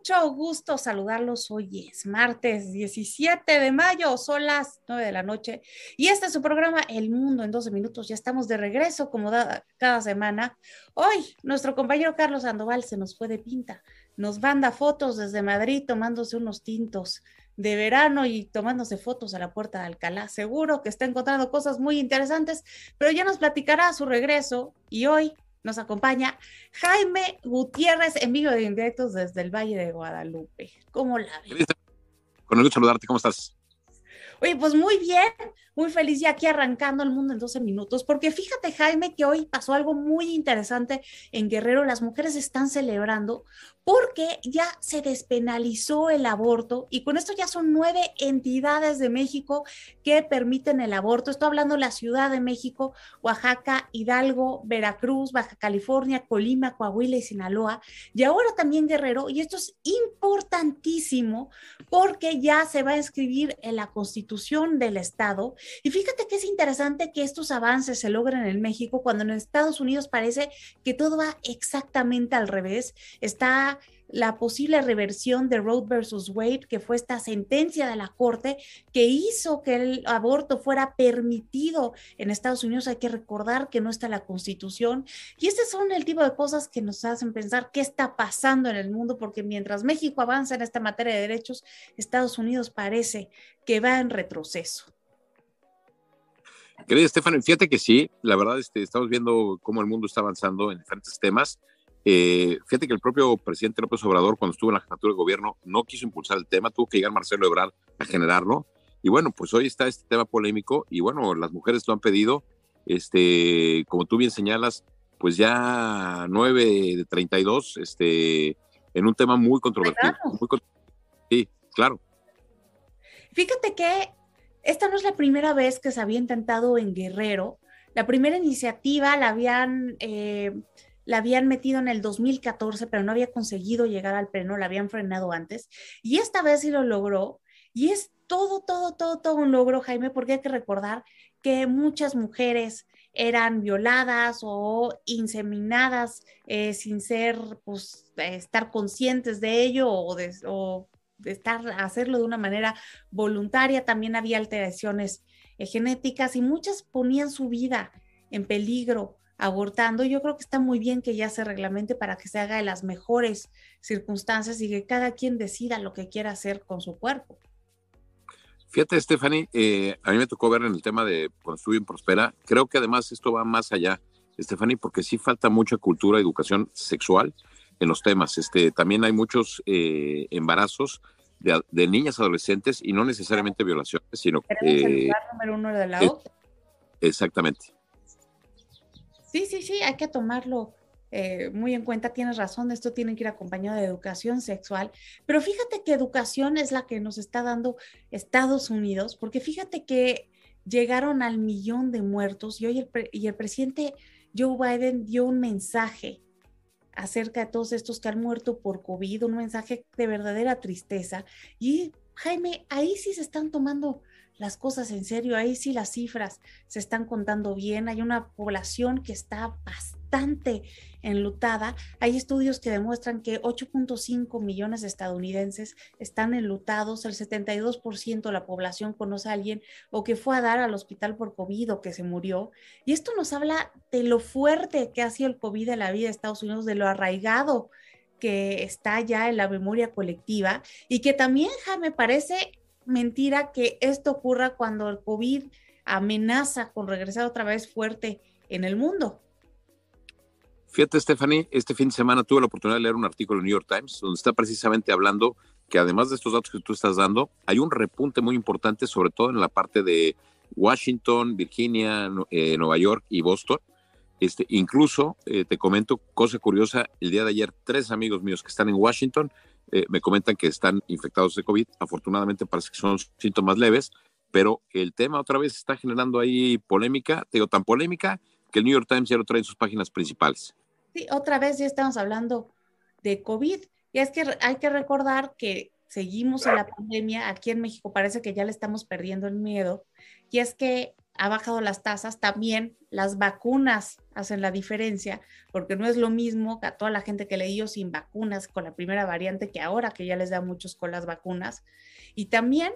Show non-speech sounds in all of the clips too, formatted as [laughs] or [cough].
mucho gusto saludarlos. Hoy es martes 17 de mayo, son las 9 de la noche y este es su programa El Mundo en 12 minutos. Ya estamos de regreso como cada semana. Hoy nuestro compañero Carlos Sandoval se nos fue de pinta, nos manda fotos desde Madrid tomándose unos tintos de verano y tomándose fotos a la puerta de Alcalá. Seguro que está encontrando cosas muy interesantes, pero ya nos platicará a su regreso y hoy nos acompaña Jaime Gutiérrez en vivo de indirectos desde el Valle de Guadalupe. ¿Cómo la ves? Con el gusto saludarte, ¿cómo estás? Oye, pues muy bien, muy feliz ya aquí arrancando el mundo en 12 minutos, porque fíjate Jaime que hoy pasó algo muy interesante en Guerrero, las mujeres están celebrando porque ya se despenalizó el aborto y con esto ya son nueve entidades de México que permiten el aborto. Estoy hablando de la Ciudad de México, Oaxaca, Hidalgo, Veracruz, Baja California, Colima, Coahuila y Sinaloa. Y ahora también Guerrero, y esto es importantísimo porque ya se va a inscribir en la Constitución del Estado. Y fíjate que es interesante que estos avances se logren en México cuando en Estados Unidos parece que todo va exactamente al revés. Está la posible reversión de Roe versus Wade, que fue esta sentencia de la Corte que hizo que el aborto fuera permitido en Estados Unidos. Hay que recordar que no está la Constitución. Y estos son el tipo de cosas que nos hacen pensar qué está pasando en el mundo, porque mientras México avanza en esta materia de derechos, Estados Unidos parece que va en retroceso. Querida Estefan, fíjate que sí, la verdad este, estamos viendo cómo el mundo está avanzando en diferentes temas eh, fíjate que el propio presidente López Obrador, cuando estuvo en la jefatura de gobierno, no quiso impulsar el tema, tuvo que llegar Marcelo Ebrard a generarlo. Y bueno, pues hoy está este tema polémico y bueno, las mujeres lo han pedido. Este, como tú bien señalas, pues ya 9 de 32, este, en un tema muy controvertido. sí, claro. Fíjate que esta no es la primera vez que se había intentado en Guerrero. La primera iniciativa la habían eh, la habían metido en el 2014, pero no había conseguido llegar al pleno, la habían frenado antes, y esta vez sí lo logró, y es todo, todo, todo, todo un logro, Jaime, porque hay que recordar que muchas mujeres eran violadas o inseminadas eh, sin ser, pues, estar conscientes de ello o de, o de estar, hacerlo de una manera voluntaria. También había alteraciones eh, genéticas y muchas ponían su vida en peligro abortando, yo creo que está muy bien que ya se reglamente para que se haga en las mejores circunstancias y que cada quien decida lo que quiera hacer con su cuerpo. Fíjate, Stephanie, eh, a mí me tocó ver en el tema de Construyen Prospera. Creo que además esto va más allá, Stephanie, porque sí falta mucha cultura, educación sexual en los temas. Este, también hay muchos eh, embarazos de, niñas adolescentes y no necesariamente violaciones, sino... Eh, el número uno de la otra. Exactamente. Sí, sí, sí, hay que tomarlo eh, muy en cuenta, tienes razón, esto tiene que ir acompañado de educación sexual, pero fíjate que educación es la que nos está dando Estados Unidos, porque fíjate que llegaron al millón de muertos y hoy el, y el presidente Joe Biden dio un mensaje acerca de todos estos que han muerto por COVID, un mensaje de verdadera tristeza. Y Jaime, ahí sí se están tomando las cosas en serio, ahí sí las cifras se están contando bien, hay una población que está bastante enlutada, hay estudios que demuestran que 8.5 millones de estadounidenses están enlutados, el 72% de la población conoce a alguien o que fue a dar al hospital por COVID o que se murió, y esto nos habla de lo fuerte que ha sido el COVID en la vida de Estados Unidos, de lo arraigado que está ya en la memoria colectiva y que también ja, me parece mentira que esto ocurra cuando el COVID amenaza con regresar otra vez fuerte en el mundo. Fíjate, Stephanie, este fin de semana tuve la oportunidad de leer un artículo en New York Times donde está precisamente hablando que además de estos datos que tú estás dando, hay un repunte muy importante, sobre todo en la parte de Washington, Virginia, eh, Nueva York y Boston. Este, incluso, eh, te comento, cosa curiosa, el día de ayer, tres amigos míos que están en Washington eh, me comentan que están infectados de COVID. Afortunadamente parece que son síntomas leves, pero el tema otra vez está generando ahí polémica, digo, tan polémica que el New York Times ya lo trae en sus páginas principales. Sí, otra vez ya estamos hablando de COVID. Y es que hay que recordar que seguimos en la pandemia, aquí en México parece que ya le estamos perdiendo el miedo, y es que ha bajado las tasas también las vacunas hacen la diferencia, porque no es lo mismo que a toda la gente que le dio sin vacunas con la primera variante que ahora que ya les da muchos con las vacunas. Y también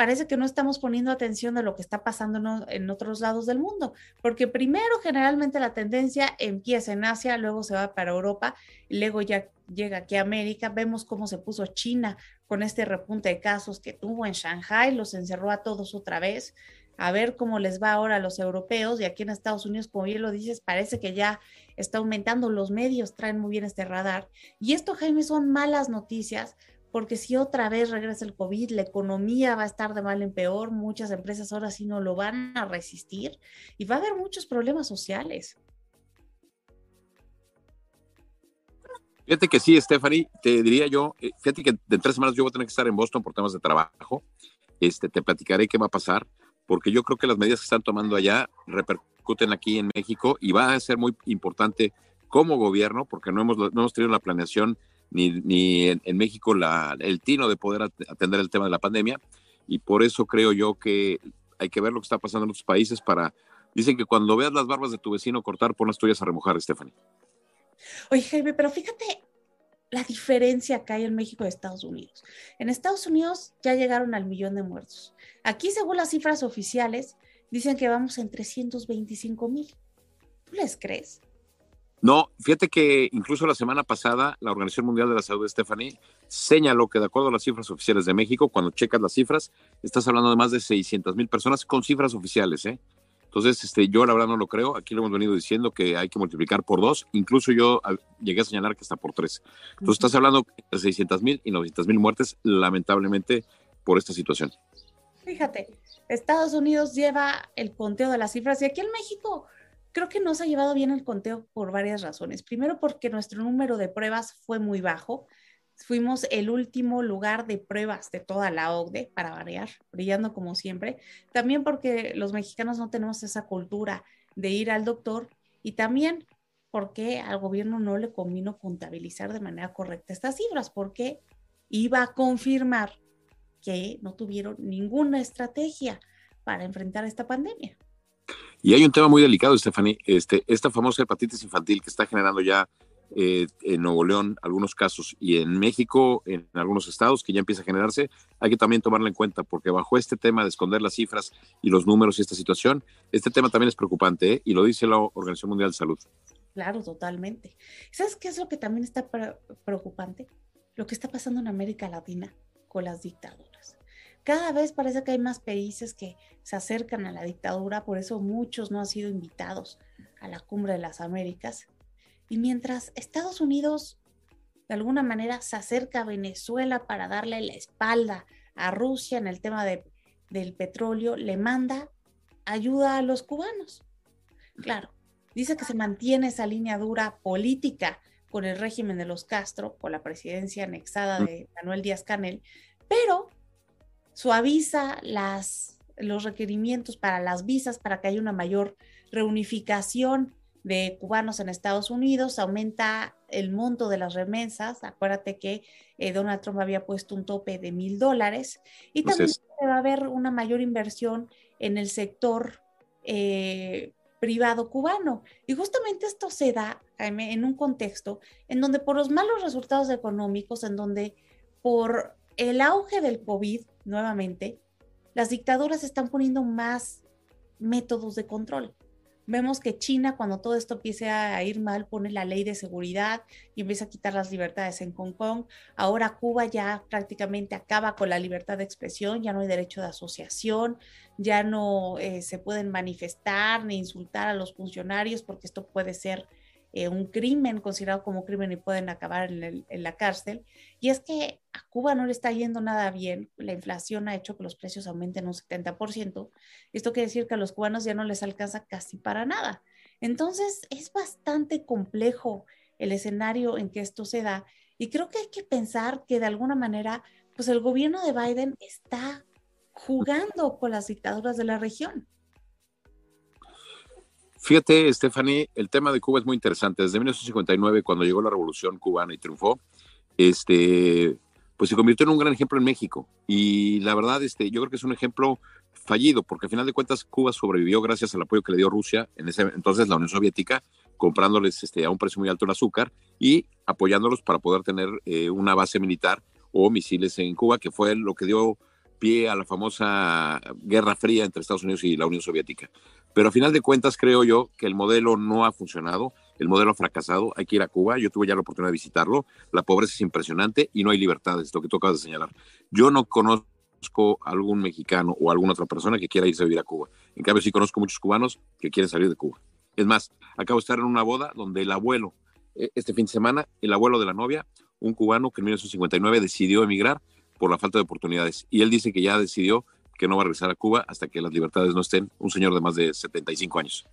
parece que no estamos poniendo atención de lo que está pasando en otros lados del mundo, porque primero generalmente la tendencia empieza en Asia, luego se va para Europa, luego ya llega aquí a América, vemos cómo se puso China con este repunte de casos que tuvo en Shanghai, los encerró a todos otra vez, a ver cómo les va ahora a los europeos y aquí en Estados Unidos, como bien lo dices, parece que ya está aumentando, los medios traen muy bien este radar. Y esto, Jaime, son malas noticias porque si otra vez regresa el COVID, la economía va a estar de mal en peor, muchas empresas ahora sí no lo van a resistir y va a haber muchos problemas sociales. Fíjate que sí, Stephanie, te diría yo, eh, fíjate que de tres semanas yo voy a tener que estar en Boston por temas de trabajo. Este, te platicaré qué va a pasar, porque yo creo que las medidas que están tomando allá repercuten aquí en México y va a ser muy importante como gobierno, porque no hemos, no hemos tenido la planeación ni, en, México la, el tino de poder atender el tema de la pandemia. Y por eso creo yo que hay que ver lo que está pasando en otros países para... Dicen que cuando veas las barbas de tu vecino cortar, pon las tuyas a remojar, Stephanie. Oye, Jaime, pero fíjate la diferencia que hay en México y Estados Unidos. En Estados Unidos ya llegaron al millón de muertos. Aquí, según las cifras oficiales, dicen que vamos en 325 mil. ¿Tú les crees? No, fíjate que incluso la semana pasada la Organización Mundial de la Salud, Stephanie, señaló que de acuerdo a las cifras oficiales de México, cuando checas las cifras, estás hablando de más de 600 mil personas con cifras oficiales, ¿eh? Entonces, este, yo la verdad no lo creo. Aquí lo hemos venido diciendo que hay que multiplicar por dos. Incluso yo llegué a señalar que está por tres. Entonces, estás hablando de 600 mil y 900 mil muertes, lamentablemente, por esta situación. Fíjate, Estados Unidos lleva el conteo de las cifras y aquí en México creo que no se ha llevado bien el conteo por varias razones. Primero, porque nuestro número de pruebas fue muy bajo. Fuimos el último lugar de pruebas de toda la OCDE, para variar, brillando como siempre. También porque los mexicanos no tenemos esa cultura de ir al doctor y también porque al gobierno no le convino contabilizar de manera correcta estas cifras, porque iba a confirmar que no tuvieron ninguna estrategia para enfrentar esta pandemia. Y hay un tema muy delicado, Stephanie, este, esta famosa hepatitis infantil que está generando ya eh, en Nuevo León algunos casos y en México, en algunos estados que ya empieza a generarse, hay que también tomarla en cuenta porque bajo este tema de esconder las cifras y los números y esta situación, este tema también es preocupante ¿eh? y lo dice la Organización Mundial de Salud. Claro, totalmente. ¿Sabes qué es lo que también está preocupante? Lo que está pasando en América Latina con las dictaduras. Cada vez parece que hay más países que se acercan a la dictadura, por eso muchos no han sido invitados a la cumbre de las Américas. Y mientras Estados Unidos de alguna manera se acerca a Venezuela para darle la espalda a Rusia en el tema de, del petróleo, le manda ayuda a los cubanos. Claro, dice que se mantiene esa línea dura política con el régimen de los Castro, con la presidencia anexada de Manuel Díaz Canel, pero suaviza los requerimientos para las visas para que haya una mayor reunificación de cubanos en Estados Unidos, aumenta el monto de las remesas. Acuérdate que eh, Donald Trump había puesto un tope de mil dólares y también va a haber una mayor inversión en el sector eh, privado cubano. Y justamente esto se da, Jaime, en un contexto en donde por los malos resultados económicos, en donde por el auge del COVID, nuevamente, las dictaduras están poniendo más métodos de control. Vemos que China, cuando todo esto empiece a ir mal, pone la ley de seguridad y empieza a quitar las libertades en Hong Kong. Ahora Cuba ya prácticamente acaba con la libertad de expresión, ya no hay derecho de asociación, ya no eh, se pueden manifestar ni insultar a los funcionarios porque esto puede ser eh, un crimen considerado como crimen y pueden acabar en, la cárcel. Y es que a Cuba no le está yendo nada bien. La inflación ha hecho que los precios aumenten un 70%. Esto quiere decir que a los cubanos ya no les alcanza casi para nada. Entonces es bastante complejo el escenario en que esto se da. Y creo que hay que pensar que de alguna manera, pues el gobierno de Biden está jugando con las dictaduras de la región. Fíjate, Stephanie, el tema de Cuba es muy interesante. Desde 1959, cuando llegó la revolución cubana y triunfó, este, pues se convirtió en un gran ejemplo en México. Y la verdad, este, yo creo que es un ejemplo fallido, porque al final de cuentas Cuba sobrevivió gracias al apoyo que le dio Rusia, en ese entonces la Unión Soviética, comprándoles este, a un precio muy alto el azúcar y apoyándolos para poder tener eh, una base militar o misiles en Cuba, que fue lo que dio pie a la famosa Guerra Fría entre Estados Unidos y la Unión Soviética. Pero a final de cuentas creo yo que el modelo no ha funcionado, el modelo ha fracasado, hay que ir a Cuba, yo tuve ya la oportunidad de visitarlo, la pobreza es impresionante y no hay libertades, lo que tú acabas de señalar. Yo no conozco algún mexicano o alguna otra persona que quiera irse a vivir a Cuba. En cambio, sí conozco muchos cubanos que quieren salir de Cuba. Es más, acabo de estar en una boda donde el abuelo, eh, este fin de semana, el abuelo de la novia, un cubano que en 1959 decidió emigrar por la falta de oportunidades. Y él dice que ya decidió que no va a regresar a Cuba hasta que las libertades no estén. Un señor de más de 75 años.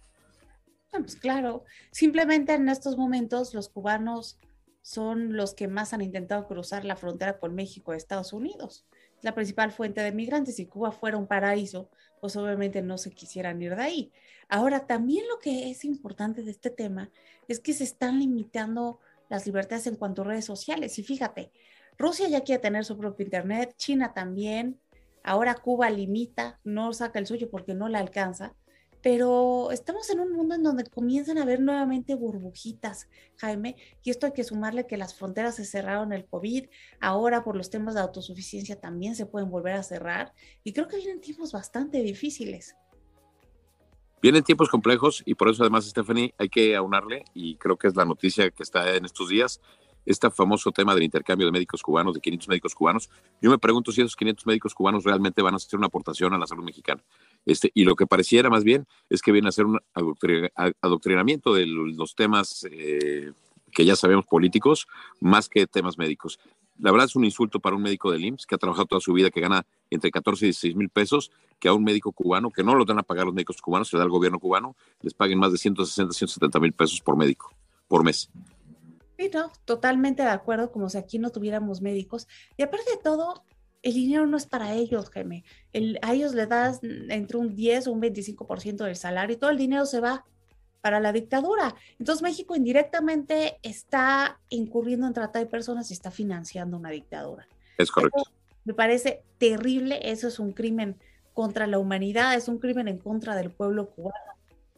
Pues claro, simplemente en estos momentos los cubanos son los que más han intentado cruzar la frontera con México y Estados Unidos la principal fuente de migrantes. Si Cuba fuera un paraíso, pues obviamente no se quisieran ir de ahí. Ahora, también lo que es importante de este tema es que se están limitando las libertades en cuanto a redes sociales. Y fíjate, Rusia ya quiere tener su propio Internet, China también, ahora Cuba limita, no saca el suyo porque no la alcanza pero estamos en un mundo en donde comienzan a haber nuevamente burbujitas, Jaime, y esto hay que sumarle que las fronteras se cerraron el COVID, ahora por los temas de autosuficiencia también se pueden volver a cerrar, y creo que vienen tiempos bastante difíciles. Vienen tiempos complejos y por eso además, Stephanie, hay que aunarle, y creo que es la noticia que está en estos días, este famoso tema del intercambio de médicos cubanos, de 500 médicos cubanos. Yo me pregunto si esos 500 médicos cubanos realmente van a hacer una aportación a la salud mexicana. Este, y lo que pareciera más bien es que viene a ser un adoctrinamiento de los temas eh, que ya sabemos políticos, más que temas médicos. La verdad es un insulto para un médico del IMSS que ha trabajado toda su vida, que gana entre 14 y 16 mil pesos, que a un médico cubano, que no lo dan a pagar los médicos cubanos, se da el gobierno cubano, les paguen más de 160, 170 mil pesos por médico, por mes. Sí, no, totalmente de acuerdo, como si aquí no tuviéramos médicos. Y aparte de todo, el dinero no es para ellos, Jaime. a ellos le das entre un 10 o un 25% del salario y todo el dinero se va para la dictadura. Entonces México indirectamente está incurriendo en trata de personas y está financiando una dictadura. Es correcto. me parece terrible, eso es un crimen contra la humanidad, es un crimen en contra del pueblo cubano,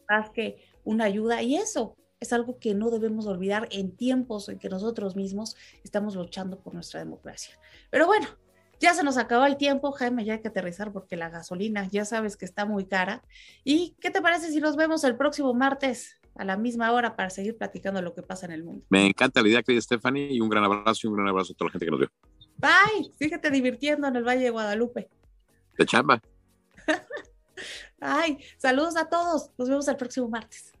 más que una ayuda. Y eso, es algo que no debemos olvidar en tiempos en que nosotros mismos estamos luchando por nuestra democracia. Pero bueno, ya se nos acabó el tiempo, Jaime, ya hay que aterrizar porque la gasolina ya sabes que está muy cara. ¿Y qué te parece si nos vemos el próximo martes a la misma hora para seguir platicando lo que pasa en el mundo? Me encanta la idea que Stephanie y un gran abrazo y un gran abrazo a toda la gente que nos vio. Bye, síguete divirtiendo en el Valle de Guadalupe. De chamba. [laughs] Ay, saludos a todos. Nos vemos el próximo martes.